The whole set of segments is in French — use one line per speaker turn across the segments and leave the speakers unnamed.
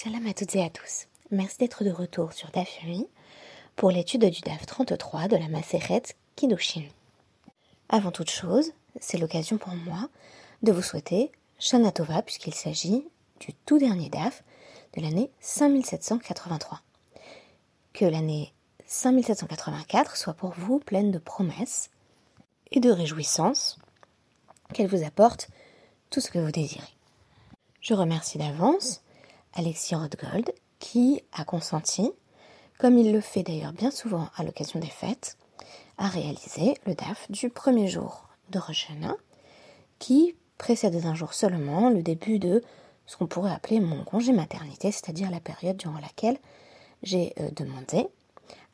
Salam à toutes et à tous. Merci d'être de retour sur DAF pour l'étude du DAF 33 de la Maseret Kiddushin. Avant toute chose, c'est l'occasion pour moi de vous souhaiter Shana Tova puisqu'il s'agit du tout dernier DAF de l'année 5783. Que l'année 5784 soit pour vous pleine de promesses et de réjouissances, qu'elle vous apporte tout ce que vous désirez. Je remercie d'avance Alexis Rothgold qui a consenti, comme il le fait d'ailleurs bien souvent à l'occasion des fêtes, à réaliser le DAF du premier jour de Rosh qui précède d'un jour seulement le début de ce qu'on pourrait appeler mon congé maternité, c'est-à-dire la période durant laquelle j'ai euh, demandé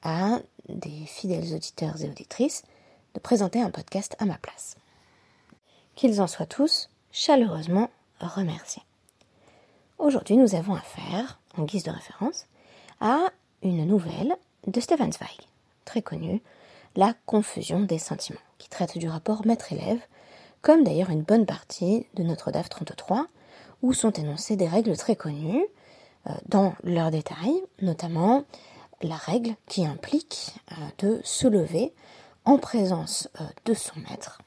à des fidèles auditeurs et auditrices de présenter un podcast à ma place. Qu'ils en soient tous chaleureusement remerciés. Aujourd'hui, nous avons affaire, en guise de référence, à une nouvelle de Stefan Zweig, très connue, La confusion des sentiments, qui traite du rapport maître-élève, comme d'ailleurs une bonne partie de notre DAF 33, où sont énoncées des règles très connues, euh, dans leurs détails, notamment la règle qui implique euh, de se lever en présence euh, de son maître,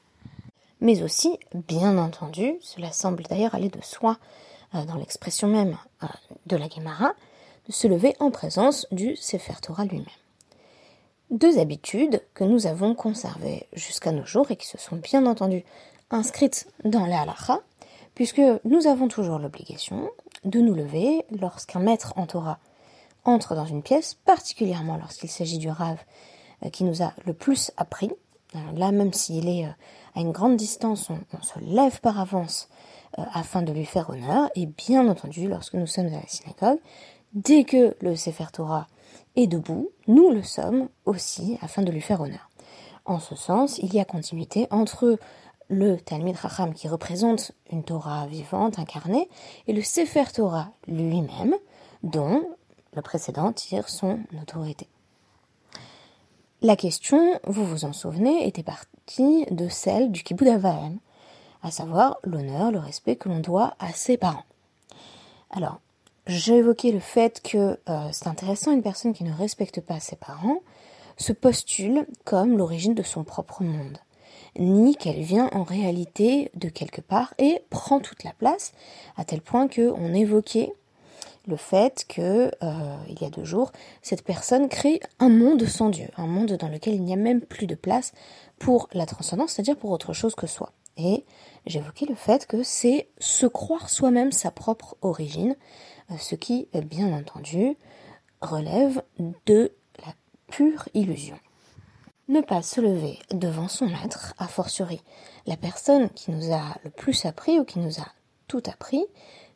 mais aussi, bien entendu, cela semble d'ailleurs aller de soi dans l'expression même euh, de la Gemara, de se lever en présence du Sefer Torah lui-même. Deux habitudes que nous avons conservées jusqu'à nos jours et qui se sont bien entendu inscrites dans la halacha, puisque nous avons toujours l'obligation de nous lever lorsqu'un maître en Torah entre dans une pièce, particulièrement lorsqu'il s'agit du Rav euh, qui nous a le plus appris. là, même s'il est à une grande distance, on, se lève par avance euh, afin de lui faire honneur. Et bien entendu, lorsque nous sommes à la synagogue, dès que le Sefer Torah est debout, nous le sommes aussi afin de lui faire honneur. En ce sens, il y a continuité entre le Talmud Racham qui représente une Torah vivante, incarnée, et le Sefer Torah lui-même, dont le précédent tire son autorité. La question, vous vous en souvenez, était partie de celle du Kibbutz à savoir l'honneur, le respect que l'on doit à ses parents. Alors, j'ai évoqué le fait que euh, c'est intéressant, une personne qui ne respecte pas ses parents se postule comme l'origine de son propre monde, ni qu'elle vient en réalité de quelque part et prend toute la place, à tel point qu'on évoquait le fait que, euh, il y a deux jours, cette personne crée un monde sans Dieu, un monde dans lequel il n'y a même plus de place pour la transcendance, c'est-à-dire pour autre chose que soi. Et j'évoquais le fait que c'est se croire soi-même sa propre origine, euh, ce qui, euh, bien entendu, relève de la pure illusion. Ne pas se lever devant son maître, a fortiori la personne qui nous a le plus appris ou qui nous a tout appris,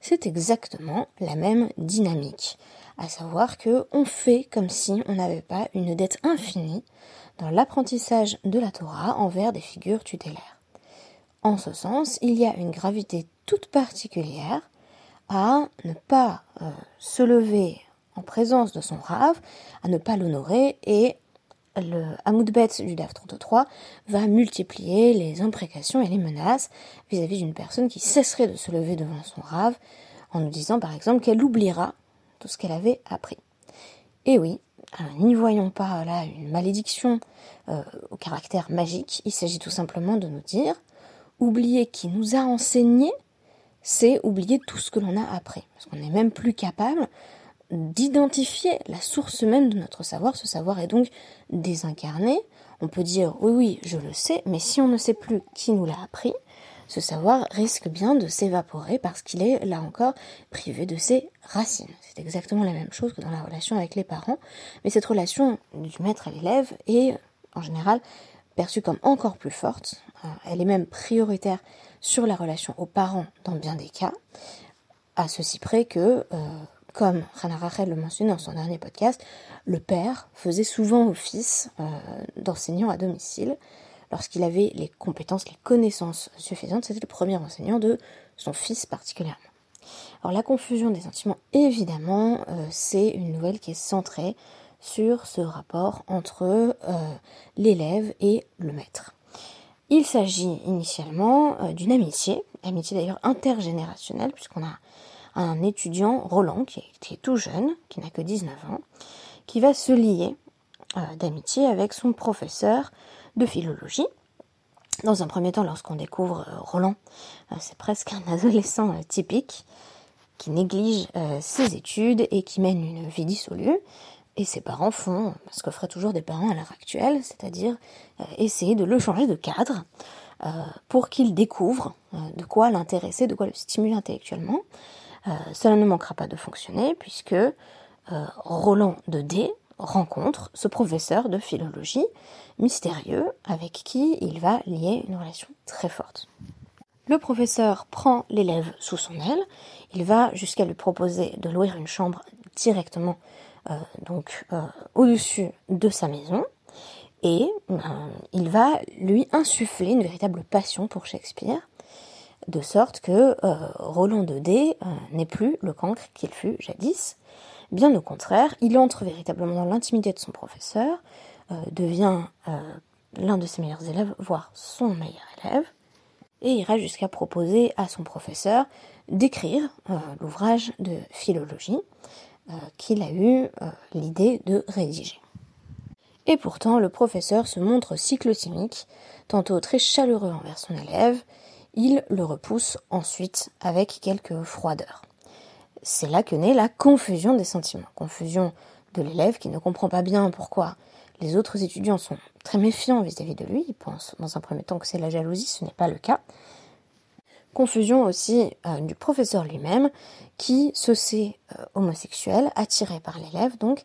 c'est exactement la même dynamique. À savoir que on fait comme si on n'avait pas une dette infinie dans l'apprentissage de la Torah envers des figures tutélaires. En ce sens, il y a une gravité toute particulière à ne pas euh, se lever en présence de son rave, à ne pas l'honorer et le Hamoudbet du DAF 33 va multiplier les imprécations et les menaces vis-à-vis d'une personne qui cesserait de se lever devant son rave en nous disant par exemple qu'elle oubliera tout ce qu'elle avait appris. Et oui, n'y voyons pas là une malédiction euh, au caractère magique, il s'agit tout simplement de nous dire oublier qui nous a enseigné, c'est oublier tout ce que l'on a appris. Parce qu'on n'est même plus capable d'identifier la source même de notre savoir. Ce savoir est donc désincarné. On peut dire oui, oui, je le sais, mais si on ne sait plus qui nous l'a appris, ce savoir risque bien de s'évaporer parce qu'il est, là encore, privé de ses racines. C'est exactement la même chose que dans la relation avec les parents, mais cette relation du maître à l'élève est, en général, perçue comme encore plus forte. Euh, elle est même prioritaire sur la relation aux parents dans bien des cas, à ceci près que, euh, comme Rana Rachel le mentionne dans son dernier podcast, le père faisait souvent office euh, d'enseignant à domicile. Lorsqu'il avait les compétences, les connaissances suffisantes, c'était le premier enseignant de son fils particulièrement. Alors la confusion des sentiments, évidemment, c'est une nouvelle qui est centrée sur ce rapport entre l'élève et le maître. Il s'agit initialement euh, d'une amitié, amitié d'ailleurs intergénérationnelle, puisqu'on a un étudiant, Roland, qui est, tout jeune, qui n'a que 19 ans, qui va se lier euh, d'amitié avec son professeur de philologie. Dans un premier temps, lorsqu'on découvre euh, Roland, euh, c'est presque un adolescent typique qui néglige ses études et qui mène une vie dissolue. Et ses parents font ce que feraient toujours des parents à l'heure actuelle, c'est-à-dire essayer de le changer de cadre pour qu'il découvre de quoi l'intéresser, de quoi le stimuler intellectuellement. cela ne manquera pas de fonctionner puisque Roland de D rencontre ce professeur de philologie mystérieux avec qui il va lier une relation très forte. Le professeur prend l'élève sous son aile, il va jusqu'à lui proposer de louer une chambre directement euh, donc euh, au-dessus de sa maison. Et euh, il va lui insuffler une véritable passion pour Shakespeare. De sorte que Roland de D n'est plus le cancre qu'il fut jadis. Bien au contraire, il entre véritablement dans l'intimité de son professeur, euh, devient euh, l'un de ses meilleurs élèves, voire son meilleur élève, et ira jusqu'à proposer à son professeur d'écrire euh, l'ouvrage de philologie qu'il a eu l'idée de rédiger. Et pourtant, le professeur se montre cyclotimique, tantôt très chaleureux envers son élève, il le repousse ensuite avec quelques froideurs c'est là que naît la confusion des sentiments. Confusion de l'élève qui ne comprend pas bien pourquoi les autres étudiants sont très méfiants vis-à-vis de lui. Ils pensent dans un premier temps que c'est la jalousie, ce n'est pas le cas. Confusion aussi euh, du professeur lui-même qui se sait euh, homosexuel, attiré par l'élève donc,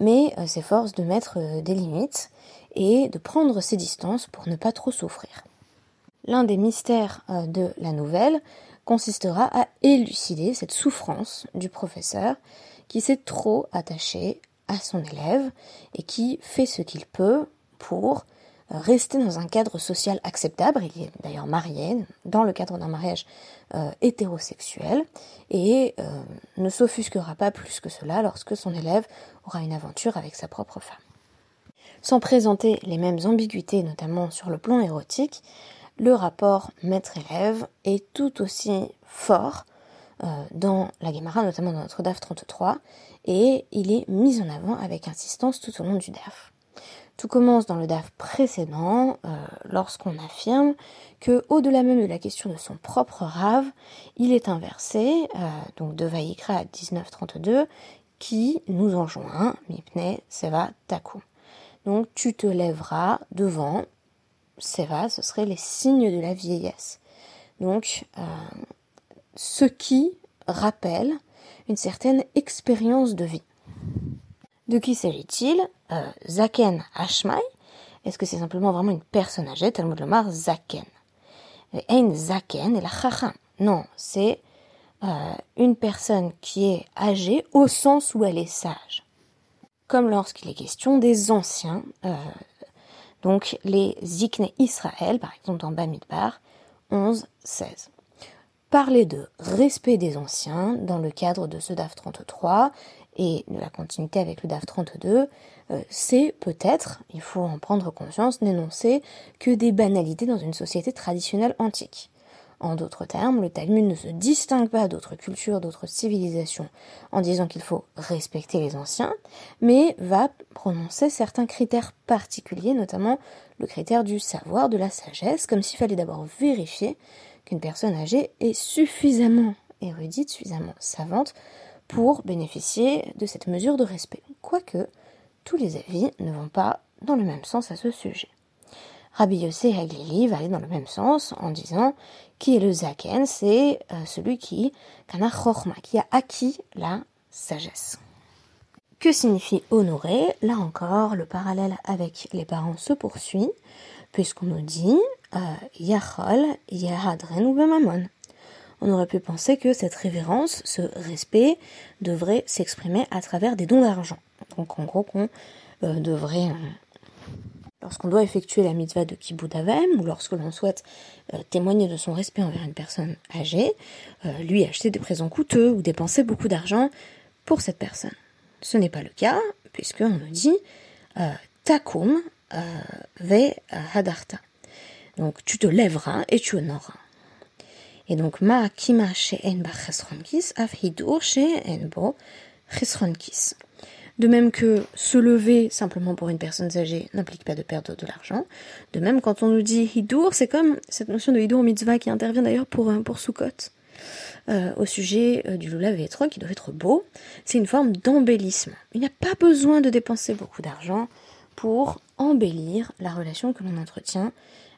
mais euh, s'efforce de mettre des limites et de prendre ses distances pour ne pas trop souffrir. L'un des mystères de la nouvelle, consistera à élucider cette souffrance du professeur qui s'est trop attaché à son élève et qui fait ce qu'il peut pour rester dans un cadre social acceptable. Il est d'ailleurs marié dans le cadre d'un mariage euh, hétérosexuel et euh, ne s'offusquera pas plus que cela lorsque son élève aura une aventure avec sa propre femme. Sans présenter les mêmes ambiguïtés, notamment sur le plan érotique, le rapport maître-élève est tout aussi fort euh, dans la Gemara, notamment dans notre DAF 33, et il est mis en avant avec insistance tout au long du DAF. Tout commence dans le DAF précédent, euh, lorsqu'on affirme que, au-delà même de la question de son propre rave, il est inversé, euh, donc de Vaïkra à 1932, qui nous enjoint, Mipne Seva Taku. Donc tu te lèveras devant Seva, ce serait les signes de la vieillesse. Donc, euh, ce qui rappelle une certaine expérience de vie. De qui s'agit-il? Euh, Zaken Ashmai Est-ce que c'est simplement vraiment une personne âgée? Talmud Lomar Zaken. Ein Zaken et la Chacham. Non, c'est euh, une personne qui est âgée au sens où elle est sage. Comme lorsqu'il est question des anciens, donc les Zikne Israël, par exemple dans Bamidbar 11, 16. Parler de respect des anciens dans le cadre de ce DAF 33 et de la continuité avec le DAF 32, euh, c'est peut-être, il faut en prendre conscience, n'énoncer que des banalités dans une société traditionnelle antique. En d'autres termes, le Talmud ne se distingue pas d'autres cultures, d'autres civilisations en disant qu'il faut respecter les anciens, mais va prononcer certains critères particuliers, notamment le critère du savoir, de la sagesse, comme s'il fallait d'abord vérifier qu'une personne âgée est suffisamment érudite, suffisamment savante pour bénéficier de cette mesure de respect. Quoique, tous les avis ne vont pas dans le même sens à ce sujet. Rabbi Yossé Haglili va aller dans le même sens en disant qui est le Zaken, c'est euh, celui qui, qui a acquis la sagesse. Que signifie honorer? Là encore, le parallèle avec les parents se poursuit, puisqu'on nous dit euh, Yachol, Yahadren ou Bemamon. On aurait pu penser que cette révérence, ce respect, devrait s'exprimer à travers des dons d'argent. Donc en gros qu'on euh, devrait lorsqu'on doit effectuer la mitzvah de kibbutz ou lorsque l'on souhaite euh, témoigner de son respect envers une personne âgée, euh, lui acheter des présents coûteux ou dépenser beaucoup d'argent pour cette personne. Ce n'est pas le cas, puisqu'on nous dit euh, takum ve hadarta. Donc tu te lèveras et tu honoreras. Et donc, ma kima she'en ba chesronkis, af hidur she'en bo chesronkis. De même que se lever simplement pour une personne âgée n'implique pas de perdre de l'argent. De même, quand on nous dit hidur, c'est comme cette notion de hidur mitzvah qui intervient d'ailleurs pour, euh, pour Sukkot. Euh, au sujet euh, du lulav et qui doit être beau, c'est une forme d'embellissement. Il n'y a pas besoin de dépenser beaucoup d'argent pour embellir la relation que l'on entretient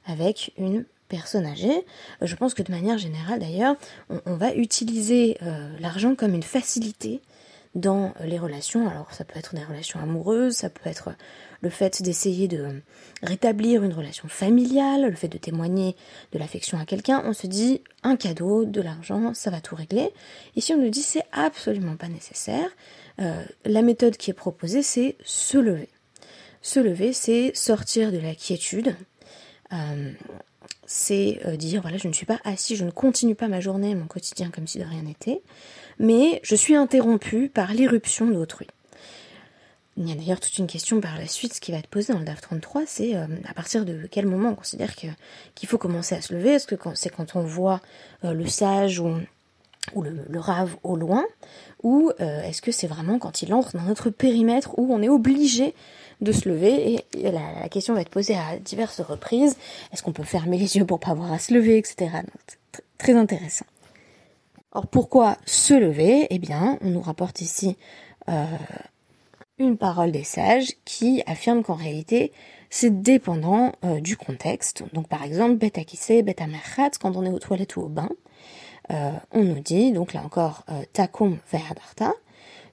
avec une personne âgée. Je pense que de manière générale d'ailleurs, on, va utiliser l'argent comme une facilité dans les relations. Alors ça peut être des relations amoureuses, ça peut être le fait d'essayer de rétablir une relation familiale, le fait de témoigner de l'affection à quelqu'un. On se dit un cadeau, de l'argent, ça va tout régler. Ici on nous dit c'est absolument pas nécessaire. Euh, la méthode qui est proposée c'est se lever. Se lever c'est sortir de la quiétude. Euh, c'est euh, dire voilà je ne suis pas assis, je ne continue pas ma journée, mon quotidien comme si de rien n'était mais je suis interrompue par l'irruption d'autrui. Il y a d'ailleurs toute une question par la suite, ce qui va être posé dans le DAF 33, c'est euh, à partir de quel moment on considère qu'il faut commencer à se lever? Est-ce que c'est quand on voit euh, le sage ou, le, rave au loin? Ou est-ce que c'est vraiment quand il entre dans notre périmètre où on est obligé de se lever Et, la, question va être posée à diverses reprises. Est-ce qu'on peut fermer les yeux pour pas avoir à se lever, etc. très intéressant. Or pourquoi se lever? Eh bien, on nous rapporte ici euh, une parole des sages qui affirme qu'en réalité, c'est dépendant euh, du contexte. Donc par exemple, beta kisse, beta merchat, quand on est aux toilettes ou au bain, euh, on nous dit, donc là encore, takum verdarta,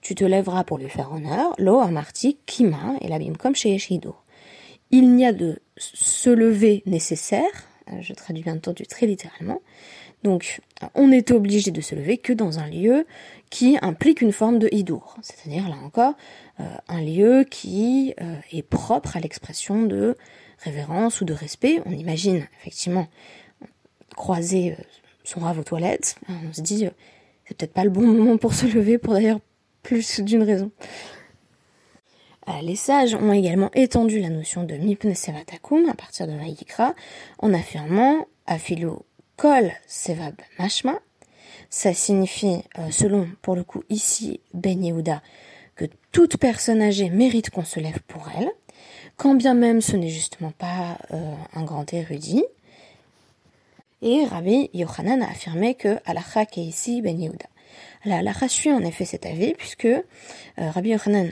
tu te lèveras pour lui faire honneur, lo amarti kima, et la comme chez Eshido. Il n'y a de se lever nécessaire, je traduis bien entendu très littéralement, donc, on n'est obligé de se lever que dans un lieu qui implique une forme de hidour, c'est-à-dire là encore euh, un lieu qui euh, est propre à l'expression de révérence ou de respect. On imagine effectivement croiser euh, son rave aux toilettes, on se dit c'est peut-être pas le bon moment pour se lever, pour d'ailleurs plus d'une raison. Les sages ont également étendu la notion de mipne sevatakum à partir de Vaïkra en affirmant afilo Kol Sevab Mashma. Ça signifie, euh, selon pour le coup ici Ben Yehuda, que toute personne âgée mérite qu'on se lève pour elle, quand bien même ce n'est justement pas euh, un grand érudit. Et Rabbi Yochanan a affirmé que Alacha est ici Ben Yehuda. La Alacha suit en effet cet avis puisque euh, Rabbi Yochanan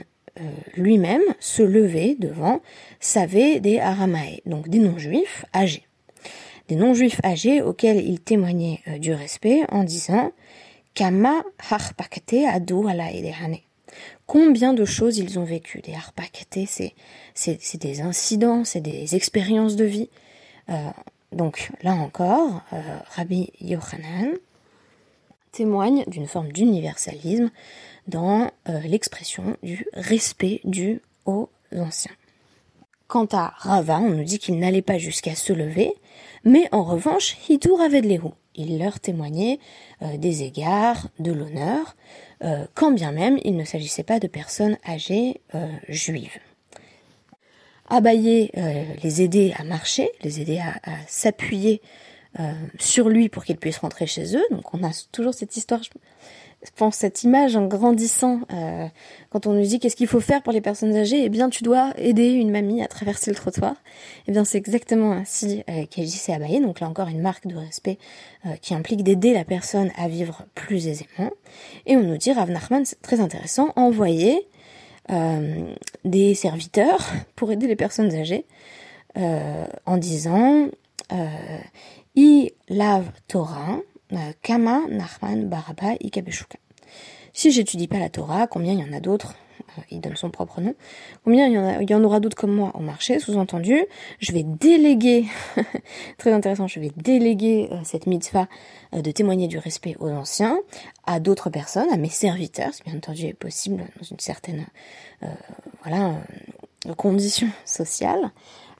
lui-même se levait devant savait des Aramae, donc des non-juifs âgés des non-juifs âgés auxquels il témoignait euh, du respect en disant Kama harpakte adu ala Combien de choses ils ont vécu Des harpakte, c'est, des incidents, c'est des expériences de vie. Euh, donc là encore, euh, Rabbi Yochanan témoigne d'une forme d'universalisme dans l'expression du respect dû aux anciens. Quant à Rava, on nous dit qu'il n'allait pas jusqu'à se lever, mais en revanche, Hidur avait de l'héros. Il leur témoignait euh, des égards, de l'honneur, euh, quand bien même il ne s'agissait pas de personnes âgées euh, juives. Abayer, les aider à marcher, les aider à, à s'appuyer sur lui pour qu'ils puissent rentrer chez eux. Donc on a toujours cette histoire, je pense cette image en grandissant, euh, quand on nous dit qu'est-ce qu'il faut faire pour les personnes âgées, eh bien tu dois aider une mamie à traverser le trottoir. Eh bien c'est exactement ainsi euh, qu'agissait Abaye, donc là encore une marque de respect euh, qui implique d'aider la personne à vivre plus aisément. Et on nous dit, Rav Nachman, c'est très intéressant, envoyer euh, des serviteurs pour aider les personnes âgées en disant I lave Torah, euh, Kama Nachman Baraba Ikabeshuka. Si j'étudie pas la Torah, combien il y en a d'autres euh, il donne son propre nom. Combien il y en, il y en aura d'autres comme moi au marché Sous-entendu, je vais déléguer, très intéressant, je vais déléguer euh, cette mitzvah de témoigner du respect aux anciens à d'autres personnes, à mes serviteurs, si bien entendu possible dans une certaine voilà condition sociale.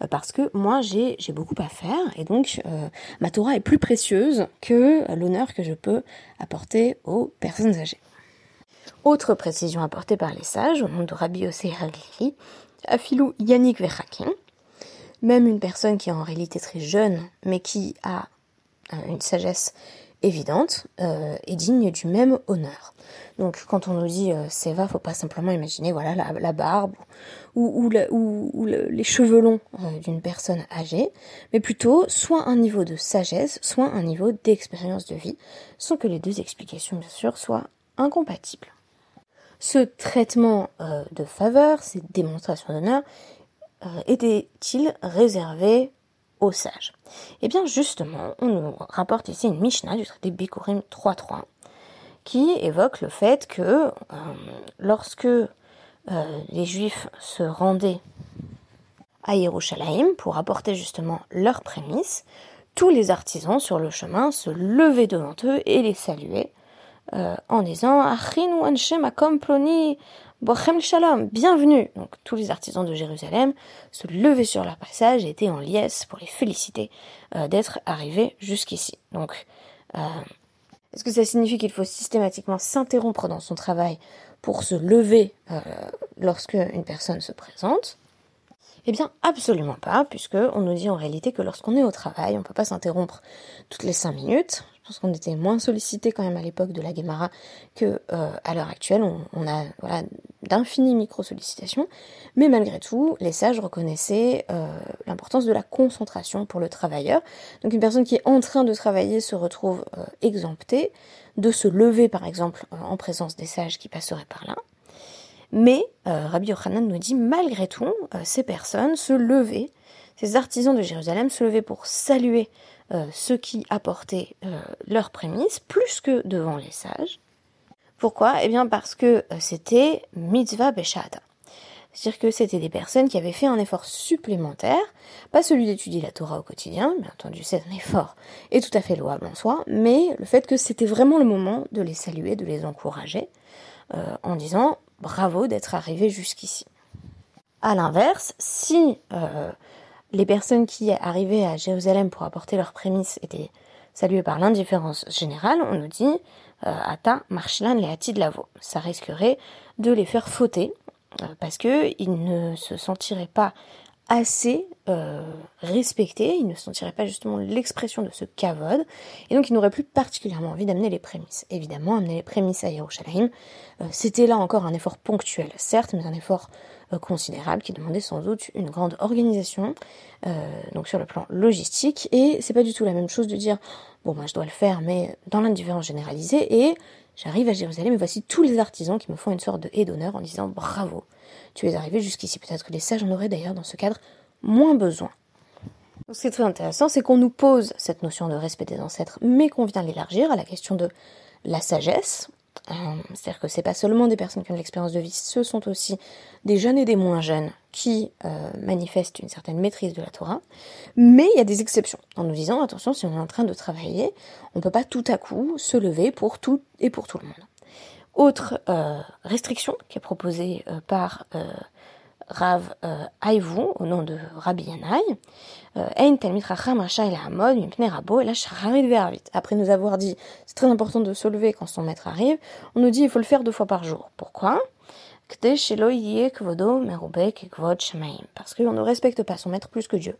Euh, parce que moi j'ai beaucoup à faire et donc euh, ma Torah est plus précieuse que l'honneur que je peux apporter aux personnes âgées. Autre précision apportée par les sages, au nom de Rabbi Yosei Haglili, Afilou Yannick Verhakin, même une personne qui est en réalité très jeune, mais qui a euh, une sagesse évidente et digne du même honneur. Donc quand on nous dit euh, Seva, faut pas simplement imaginer voilà la, barbe ou, les cheveux longs euh, d'une personne âgée, mais plutôt soit un niveau de sagesse, soit un niveau d'expérience de vie, sans que les deux explications bien sûr soient incompatibles. Ce traitement euh, de faveur, ces démonstrations d'honneur, était-il réservé aux sages Eh bien justement, on nous rapporte ici une Mishnah du traité Bikurim 3.3 qui évoque le fait que euh, lorsque euh, les Juifs se rendaient à Yerushalayim pour apporter justement leurs prémices, tous les artisans sur le chemin se levaient devant eux et les saluaient euh, en disant Shalom, bienvenue. Donc tous les artisans de Jérusalem se levaient sur leur passage et étaient en liesse pour les féliciter d'être arrivés jusqu'ici. Donc est-ce que ça signifie qu'il faut systématiquement s'interrompre dans son travail pour se lever euh, lorsque une personne se présente? Eh bien, absolument pas, puisque on nous dit en réalité que lorsqu'on est au travail, on ne peut pas s'interrompre toutes les cinq minutes. Je pense qu'on était moins sollicité quand même à l'époque de la Guémara que euh, à l'heure actuelle. On, a voilà, d'infinies micro-sollicitations, mais malgré tout, les sages reconnaissaient euh, l'importance de la concentration pour le travailleur. Donc une personne qui est en train de travailler se retrouve euh, exemptée de se lever par exemple en présence des sages qui passeraient par là. Mais euh, Rabbi Yochanan nous dit, malgré tout, euh, ces personnes se levaient, ces artisans de Jérusalem se levaient pour saluer euh, ceux qui apportaient leurs prémices, plus que devant les sages. Pourquoi? Eh bien parce que c'était mitzvah beshata. C'est-à-dire que c'était des personnes qui avaient fait un effort supplémentaire, pas celui d'étudier la Torah au quotidien, bien entendu c'est un effort et tout à fait louable en soi, mais le fait que c'était vraiment le moment de les saluer, de les encourager, en disant bravo d'être arrivé jusqu'ici. A l'inverse, si euh, les personnes qui arrivaient à Jérusalem pour apporter leurs prémices étaient saluées par l'indifférence générale, on nous dit euh, Ata marchilan le de lavo. Ça risquerait de les faire fauter euh, parce qu'ils ne se sentiraient pas assez euh, respecté, il ne sentirait pas justement l'expression de ce kavod, et donc il n'aurait plus particulièrement envie d'amener les prémices. Évidemment, amener les prémices à Yerushalayim, euh, c'était là encore un effort ponctuel, certes, mais un effort euh, considérable qui demandait sans doute une grande organisation, donc sur le plan logistique, et c'est pas du tout la même chose de dire, bon moi je dois le faire, mais dans l'indifférence généralisée, et j'arrive à Jérusalem et voici tous les artisans qui me font une sorte de haie d'honneur en disant bravo, tu es arrivé jusqu'ici. Peut-être que les sages en auraient d'ailleurs dans ce cadre moins besoin. ce qui est très intéressant, c'est qu'on nous pose cette notion de respect des ancêtres, mais qu'on vient l'élargir à la question de la sagesse. Euh, c'est-à-dire que c'est pas seulement des personnes qui ont de l'expérience de vie, ce sont aussi des jeunes et des moins jeunes qui euh, manifestent une certaine maîtrise de la Torah. Mais il y a des exceptions, en nous disant attention, si on est en train de travailler, on ne peut pas tout à coup se lever pour tout et pour tout le monde. Autre euh, restriction qui est proposée par Rav Aïvou, au nom de Rabbi Yanai, après nous avoir dit c'est très important de se lever quand son maître arrive, on nous dit il faut le faire deux fois par jour. Pourquoi? Parce qu'on ne respecte pas son maître plus que Dieu.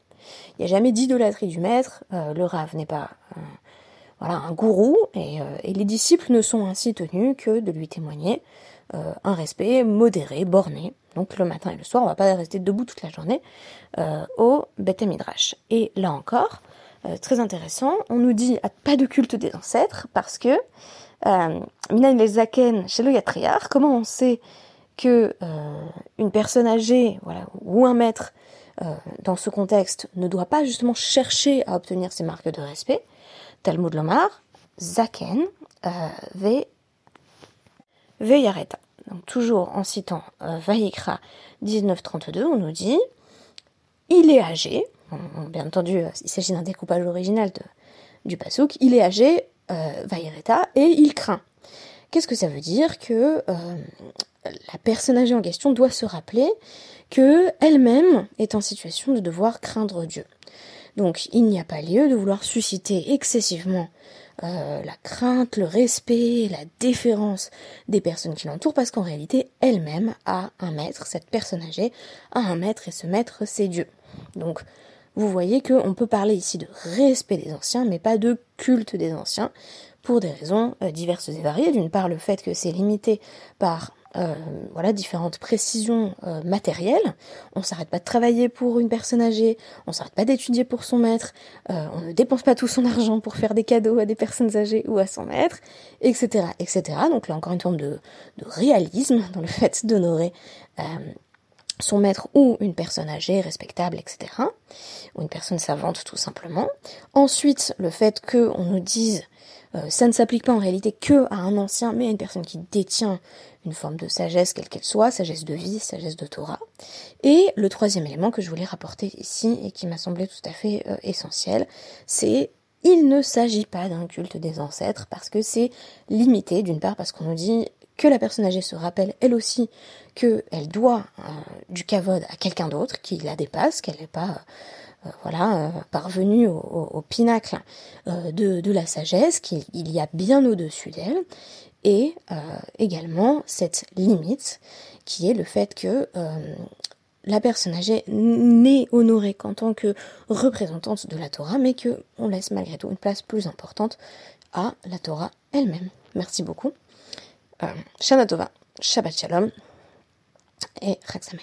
Il n'y a jamais d'idolâtrie du maître, le Rav n'est pas voilà, un gourou, et, euh, et, les disciples ne sont ainsi tenus que de lui témoigner euh, un respect modéré, borné. Donc le matin et le soir, on va pas rester debout toute la journée euh, au Beth Midrash. Et là encore, très intéressant, on nous dit pas de culte des ancêtres parce que Minan les Zaken chez le Yatriar, comment on sait que une personne âgée, voilà, ou un maître dans ce contexte ne doit pas justement chercher à obtenir ces marques de respect? Talmud Lomar, Zaken, euh, ve, Yareta. Toujours en citant euh, Vayikra 1932, on nous dit il est âgé. bien entendu, euh, il s'agit d'un découpage original du pasouk. Il est âgé, euh, et il craint. Qu'est-ce que ça veut dire que euh, la personne âgée en question doit se rappeler que elle-même est en situation de devoir craindre Dieu? Donc il n'y a pas lieu de vouloir susciter excessivement euh, la crainte, le respect, la déférence des personnes qui l'entourent, parce qu'en réalité, elle-même a un maître, cette personne âgée a un maître, et ce maître, c'est Dieu. Donc, vous voyez qu'on peut parler ici de respect des anciens, mais pas de culte des anciens, pour des raisons diverses et variées. D'une part, le fait que c'est limité par euh, voilà, différentes précisions euh, matérielles. On s'arrête pas de travailler pour une personne âgée, on s'arrête pas d'étudier pour son maître, euh, on ne dépense pas tout son argent pour faire des cadeaux à des personnes âgées ou à son maître, etc., etc. Donc là encore une forme de, de réalisme dans le fait d'honorer son maître ou une personne âgée, respectable, etc. Ou une personne savante tout simplement. Ensuite, le fait qu'on nous dise euh, ça ne s'applique pas en réalité que à un ancien, mais à une personne qui détient une forme de sagesse, quelle qu'elle soit, sagesse de vie, sagesse de Torah. Et le troisième élément que je voulais rapporter ici et qui m'a semblé tout à fait euh, essentiel, c'est il ne s'agit pas d'un culte des ancêtres parce que c'est limité, d'une part parce qu'on nous dit que la personne âgée se rappelle elle aussi qu'elle doit euh, du kavod à quelqu'un d'autre, qui la dépasse, qu'elle n'est pas voilà, euh, parvenue au, pinacle de, la sagesse, qu'il y a bien au-dessus d'elle, et également cette limite qui est le fait que la personne âgée n'est honorée qu'en tant que représentante de la Torah, mais qu'on laisse malgré tout une place plus importante à la Torah elle-même. Merci beaucoup. Euh, Shana Tova, Shabbat Shalom et Chag.